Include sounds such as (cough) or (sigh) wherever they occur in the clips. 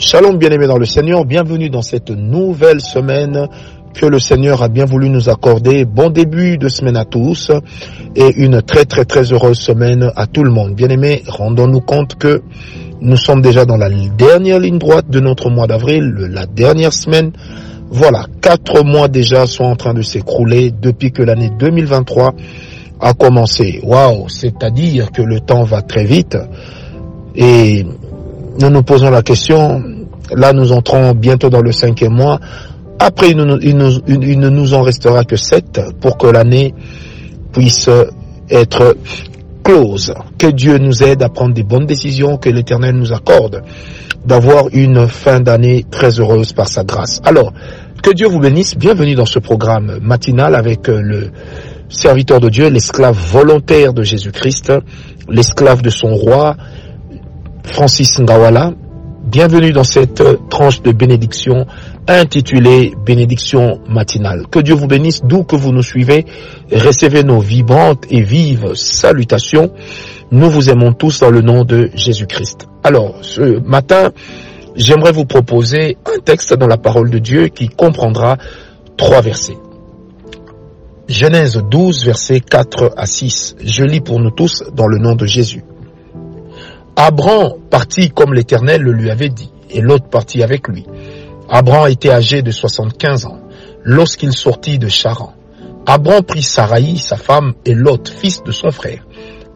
Shalom bien-aimés dans le Seigneur, bienvenue dans cette nouvelle semaine que le Seigneur a bien voulu nous accorder. Bon début de semaine à tous et une très très très heureuse semaine à tout le monde. Bien-aimés, rendons-nous compte que nous sommes déjà dans la dernière ligne droite de notre mois d'avril, la dernière semaine. Voilà, quatre mois déjà sont en train de s'écrouler depuis que l'année 2023 a commencé. Waouh, c'est-à-dire que le temps va très vite et nous nous posons la question, là nous entrons bientôt dans le cinquième mois, après il, ne nous en restera que sept pour que l'année puisse être close. Que Dieu nous aide à prendre des bonnes décisions, que l'Éternel nous accorde d'avoir une fin d'année très heureuse par sa grâce. Alors, que Dieu vous bénisse, bienvenue dans ce programme matinal avec le serviteur de Dieu, l'esclave volontaire de Jésus-Christ, l'esclave de son roi, Francis Ngawala. Bienvenue dans cette tranche de bénédiction intitulée Bénédiction matinale. Que Dieu vous bénisse d'où que vous nous suivez. Recevez nos vibrantes et vives salutations. Nous vous aimons tous dans le nom de Jésus-Christ. Alors, ce matin, j'aimerais vous proposer un texte dans la parole de Dieu qui comprendra trois versets. Genèse 12, versets 4 à 6. Je lis pour nous tous dans le nom de Jésus. Abram partit comme l'Éternel le lui avait dit, et l'autre partit avec lui. Abram était âgé de 75 ans lorsqu'il sortit de Charan. Abram prit Saraï, sa femme, et Lot, fils de son frère,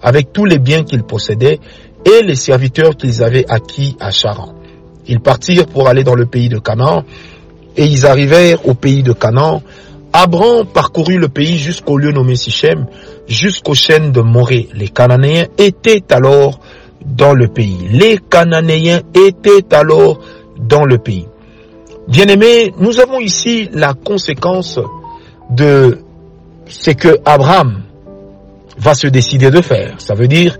avec tous les biens qu'il possédait et les serviteurs qu'ils avaient acquis à Charan. Ils partirent pour aller dans le pays de Canaan, et ils arrivèrent au pays de Canaan. Abram parcourut le pays jusqu'au lieu nommé Sichem, jusqu'aux chaînes de Morée. Les Cananéens étaient alors dans le pays. Les Cananéens étaient alors dans le pays. Bien-aimés, nous avons ici la conséquence de ce que Abraham va se décider de faire. Ça veut dire,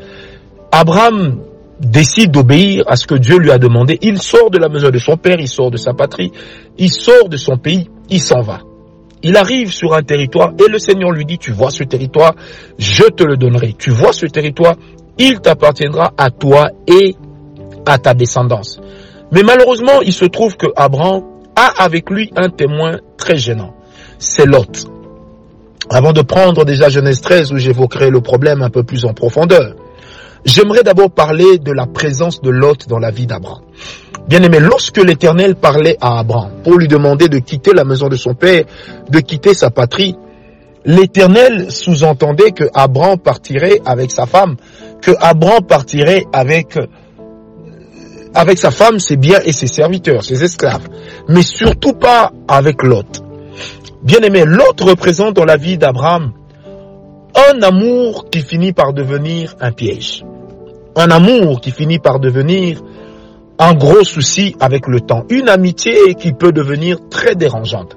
Abraham décide d'obéir à ce que Dieu lui a demandé. Il sort de la maison de son père, il sort de sa patrie, il sort de son pays, il s'en va. Il arrive sur un territoire et le Seigneur lui dit, tu vois ce territoire, je te le donnerai. Tu vois ce territoire, il t'appartiendra à toi et à ta descendance. Mais malheureusement, il se trouve que Abraham a avec lui un témoin très gênant. C'est Lot. Avant de prendre déjà Genèse 13 où j'évoquerai le problème un peu plus en profondeur, j'aimerais d'abord parler de la présence de Lot dans la vie d'Abraham. Bien aimé, lorsque l'Éternel parlait à Abraham pour lui demander de quitter la maison de son père, de quitter sa patrie, l'Éternel sous-entendait que Abraham partirait avec sa femme, que Abraham partirait avec avec sa femme, ses biens et ses serviteurs, ses esclaves, mais surtout pas avec Lot. Bien aimé, Lot représente dans la vie d'Abraham un amour qui finit par devenir un piège. Un amour qui finit par devenir un gros souci avec le temps. Une amitié qui peut devenir très dérangeante.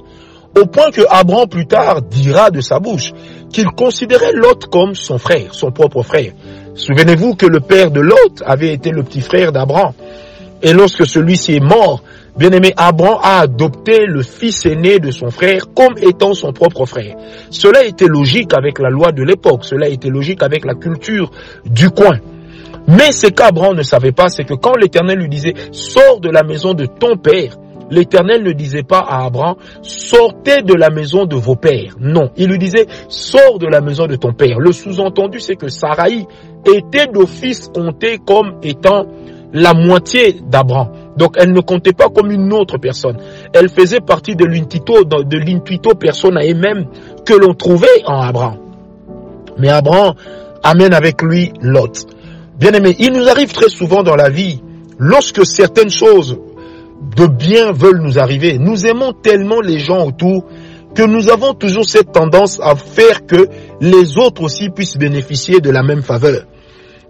Au point que Abraham plus tard dira de sa bouche qu'il considérait Lot comme son frère, son propre frère. Souvenez-vous que le père de Lot avait été le petit frère d'Abraham. Et lorsque celui-ci est mort, bien aimé, Abraham a adopté le fils aîné de son frère comme étant son propre frère. Cela était logique avec la loi de l'époque, cela était logique avec la culture du coin. Mais ce qu'Abraham ne savait pas, c'est que quand l'Éternel lui disait, sors de la maison de ton père, L'Éternel ne disait pas à Abraham, sortez de la maison de vos pères. Non, il lui disait, sors de la maison de ton père. Le sous-entendu, c'est que Sarai était d'office comptée comme étant la moitié d'Abraham. Donc elle ne comptait pas comme une autre personne. Elle faisait partie de l'intuito, de l'intuito et même que l'on trouvait en Abraham. Mais Abraham amène avec lui Lot. Bien aimé, il nous arrive très souvent dans la vie, lorsque certaines choses de bien veulent nous arriver, nous aimons tellement les gens autour que nous avons toujours cette tendance à faire que les autres aussi puissent bénéficier de la même faveur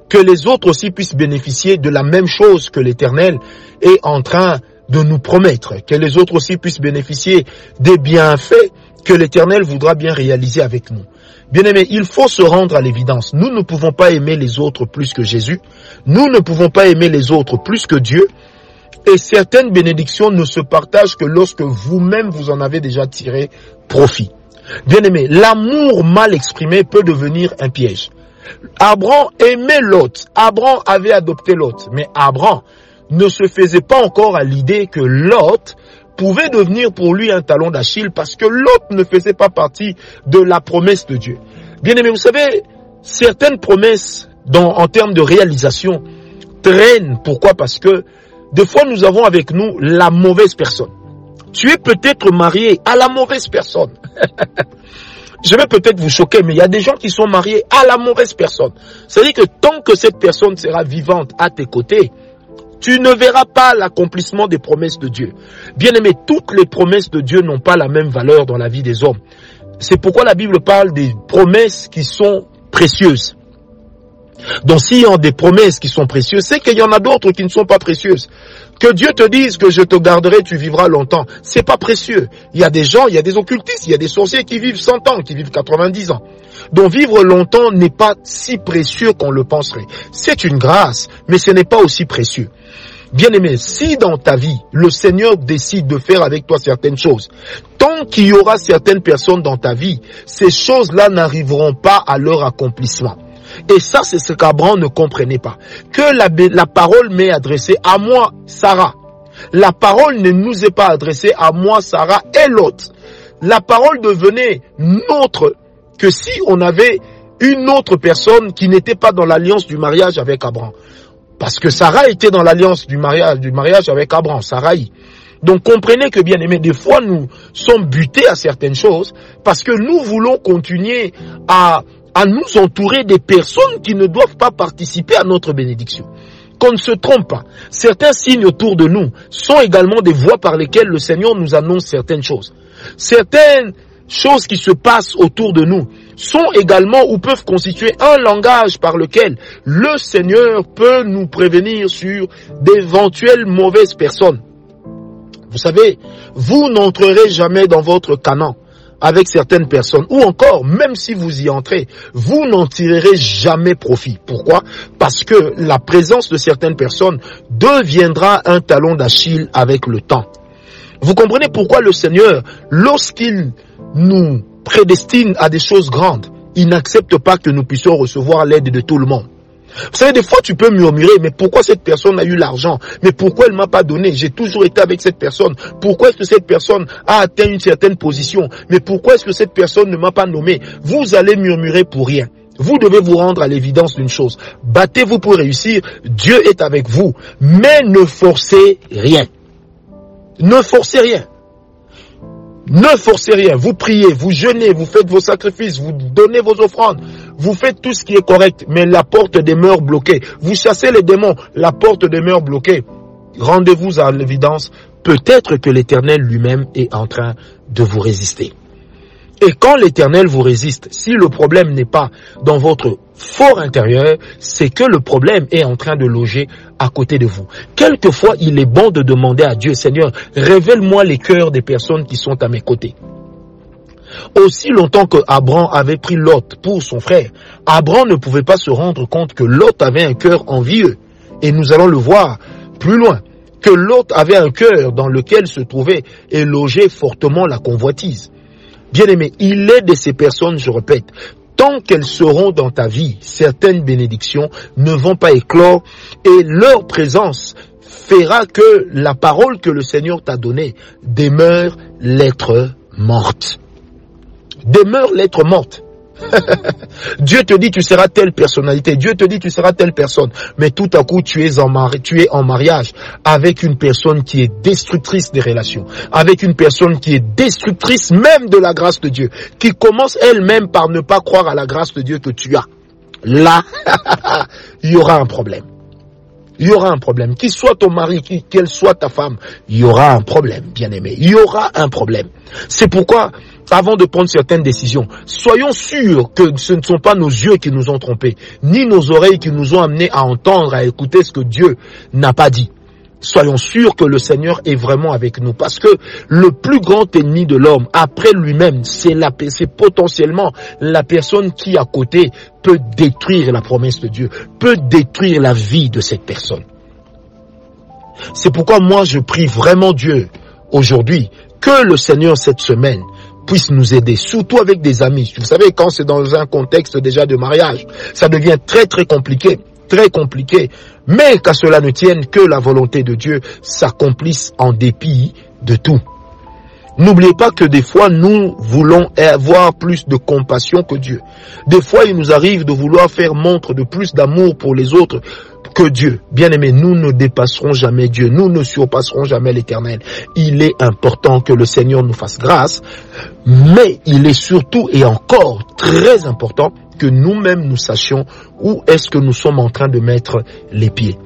que les autres aussi puissent bénéficier de la même chose que l'Éternel est en train de nous promettre, que les autres aussi puissent bénéficier des bienfaits que l'Éternel voudra bien réaliser avec nous. Bien aimé, il faut se rendre à l'évidence. Nous ne pouvons pas aimer les autres plus que Jésus. Nous ne pouvons pas aimer les autres plus que Dieu. Et certaines bénédictions ne se partagent que lorsque vous-même vous en avez déjà tiré profit. Bien aimé, l'amour mal exprimé peut devenir un piège. Abraham aimait Lot. Abraham avait adopté Lot. Mais Abraham ne se faisait pas encore à l'idée que Lot pouvait devenir pour lui un talon d'Achille parce que Lot ne faisait pas partie de la promesse de Dieu. Bien aimé, vous savez, certaines promesses en termes de réalisation traînent. Pourquoi? Parce que des fois nous avons avec nous la mauvaise personne. Tu es peut-être marié à la mauvaise personne. (laughs) Je vais peut-être vous choquer, mais il y a des gens qui sont mariés à la mauvaise personne. C'est-à-dire que tant que cette personne sera vivante à tes côtés, tu ne verras pas l'accomplissement des promesses de Dieu. Bien aimé, toutes les promesses de Dieu n'ont pas la même valeur dans la vie des hommes. C'est pourquoi la Bible parle des promesses qui sont précieuses. Donc s'il y a des promesses qui sont précieuses, c'est qu'il y en a d'autres qui ne sont pas précieuses. Que Dieu te dise que je te garderai, tu vivras longtemps, c'est pas précieux. Il y a des gens, il y a des occultistes, il y a des sorciers qui vivent 100 ans, qui vivent 90 ans. Donc vivre longtemps n'est pas si précieux qu'on le penserait. C'est une grâce, mais ce n'est pas aussi précieux. Bien aimé, si dans ta vie, le Seigneur décide de faire avec toi certaines choses, tant qu'il y aura certaines personnes dans ta vie, ces choses-là n'arriveront pas à leur accomplissement. Et ça, c'est ce qu'Abraham ne comprenait pas. Que la, la parole m'est adressée à moi, Sarah. La parole ne nous est pas adressée à moi, Sarah et l'autre. La parole devenait nôtre que si on avait une autre personne qui n'était pas dans l'alliance du mariage avec Abraham. Parce que Sarah était dans l'alliance du mariage, avec Abraham, Sarai. Donc comprenez que bien aimé, des fois nous sommes butés à certaines choses parce que nous voulons continuer à, à nous entourer des personnes qui ne doivent pas participer à notre bénédiction. Qu'on ne se trompe pas. Certains signes autour de nous sont également des voies par lesquelles le Seigneur nous annonce certaines choses. Certaines choses qui se passent autour de nous sont également ou peuvent constituer un langage par lequel le Seigneur peut nous prévenir sur d'éventuelles mauvaises personnes. Vous savez, vous n'entrerez jamais dans votre canon avec certaines personnes, ou encore, même si vous y entrez, vous n'en tirerez jamais profit. Pourquoi? Parce que la présence de certaines personnes deviendra un talon d'Achille avec le temps. Vous comprenez pourquoi le Seigneur, lorsqu'il nous prédestine à des choses grandes, il n'accepte pas que nous puissions recevoir l'aide de tout le monde. Vous savez, des fois, tu peux murmurer, mais pourquoi cette personne a eu l'argent? Mais pourquoi elle m'a pas donné? J'ai toujours été avec cette personne. Pourquoi est-ce que cette personne a atteint une certaine position? Mais pourquoi est-ce que cette personne ne m'a pas nommé? Vous allez murmurer pour rien. Vous devez vous rendre à l'évidence d'une chose. Battez-vous pour réussir. Dieu est avec vous. Mais ne forcez rien. Ne forcez rien. Ne forcez rien. Vous priez, vous jeûnez, vous faites vos sacrifices, vous donnez vos offrandes, vous faites tout ce qui est correct, mais la porte demeure bloquée. Vous chassez les démons, la porte demeure bloquée. Rendez-vous à l'évidence. Peut-être que l'Éternel lui-même est en train de vous résister. Et quand l'Éternel vous résiste, si le problème n'est pas dans votre fort intérieur, c'est que le problème est en train de loger à côté de vous. Quelquefois, il est bon de demander à Dieu, Seigneur, révèle-moi les cœurs des personnes qui sont à mes côtés. Aussi longtemps que Abraham avait pris Lot pour son frère, Abraham ne pouvait pas se rendre compte que Lot avait un cœur envieux. Et nous allons le voir plus loin, que Lot avait un cœur dans lequel se trouvait et logeait fortement la convoitise. Bien aimé, il est de ces personnes, je répète, tant qu'elles seront dans ta vie, certaines bénédictions ne vont pas éclore et leur présence fera que la parole que le Seigneur t'a donnée demeure lettre morte. Demeure lettre morte. (laughs) Dieu te dit tu seras telle personnalité, Dieu te dit tu seras telle personne, mais tout à coup tu es en mari, tu es en mariage avec une personne qui est destructrice des relations, avec une personne qui est destructrice même de la grâce de Dieu, qui commence elle-même par ne pas croire à la grâce de Dieu que tu as. Là, (laughs) il y aura un problème. Il y aura un problème. Qu'il soit ton mari, qu'elle soit ta femme, il y aura un problème, bien aimé. Il y aura un problème. C'est pourquoi avant de prendre certaines décisions. Soyons sûrs que ce ne sont pas nos yeux qui nous ont trompés, ni nos oreilles qui nous ont amenés à entendre, à écouter ce que Dieu n'a pas dit. Soyons sûrs que le Seigneur est vraiment avec nous, parce que le plus grand ennemi de l'homme, après lui-même, c'est la, c'est potentiellement la personne qui à côté peut détruire la promesse de Dieu, peut détruire la vie de cette personne. C'est pourquoi moi je prie vraiment Dieu aujourd'hui que le Seigneur cette semaine puisse nous aider, surtout avec des amis. Vous savez, quand c'est dans un contexte déjà de mariage, ça devient très très compliqué, très compliqué Mais qu'à cela ne tienne que la volonté de Dieu s'accomplisse en dépit de tout. N'oubliez pas que des fois, nous voulons avoir plus de compassion que Dieu. Des fois, il nous arrive de vouloir faire montre de plus d'amour pour les autres que Dieu. Bien aimé, nous ne dépasserons jamais Dieu. Nous ne surpasserons jamais l'éternel. Il est important que le Seigneur nous fasse grâce, mais il est surtout et encore très important que nous-mêmes nous sachions où est-ce que nous sommes en train de mettre les pieds.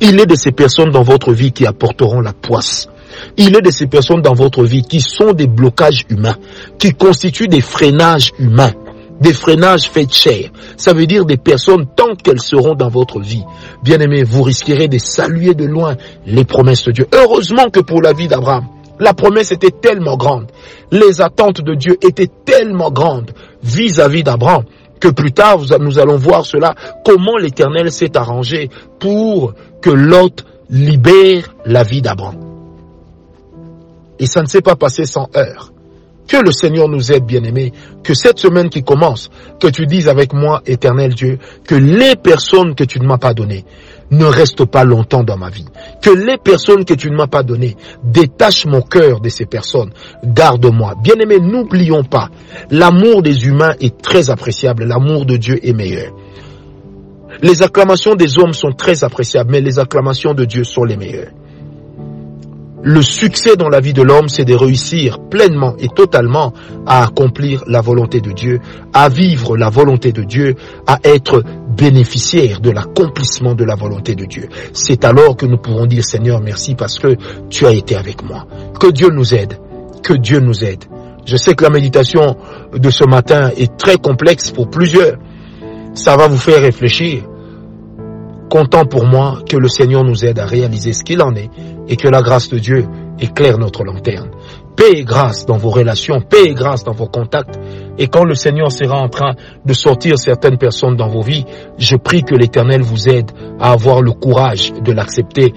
Il est de ces personnes dans votre vie qui apporteront la poisse. Il est de ces personnes dans votre vie qui sont des blocages humains, qui constituent des freinages humains, des freinages faits chair. Ça veut dire des personnes tant qu'elles seront dans votre vie. Bien aimé, vous risquerez de saluer de loin les promesses de Dieu. Heureusement que pour la vie d'Abraham, la promesse était tellement grande. Les attentes de Dieu étaient tellement grandes vis-à-vis d'Abraham que plus tard nous allons voir cela, comment l'Éternel s'est arrangé pour que Lot libère la vie d'Abraham. Et ça ne s'est pas passé sans heurts. Que le Seigneur nous aide, bien-aimés, que cette semaine qui commence, que tu dises avec moi, éternel Dieu, que les personnes que tu ne m'as pas données ne restent pas longtemps dans ma vie. Que les personnes que tu ne m'as pas données détachent mon cœur de ces personnes. Garde-moi. Bien-aimés, n'oublions pas, l'amour des humains est très appréciable, l'amour de Dieu est meilleur. Les acclamations des hommes sont très appréciables, mais les acclamations de Dieu sont les meilleures. Le succès dans la vie de l'homme, c'est de réussir pleinement et totalement à accomplir la volonté de Dieu, à vivre la volonté de Dieu, à être bénéficiaire de l'accomplissement de la volonté de Dieu. C'est alors que nous pourrons dire Seigneur merci parce que tu as été avec moi. Que Dieu nous aide. Que Dieu nous aide. Je sais que la méditation de ce matin est très complexe pour plusieurs. Ça va vous faire réfléchir. Comptant pour moi que le Seigneur nous aide à réaliser ce qu'il en est et que la grâce de Dieu éclaire notre lanterne. Paix et grâce dans vos relations, paix et grâce dans vos contacts. Et quand le Seigneur sera en train de sortir certaines personnes dans vos vies, je prie que l'Éternel vous aide à avoir le courage de l'accepter.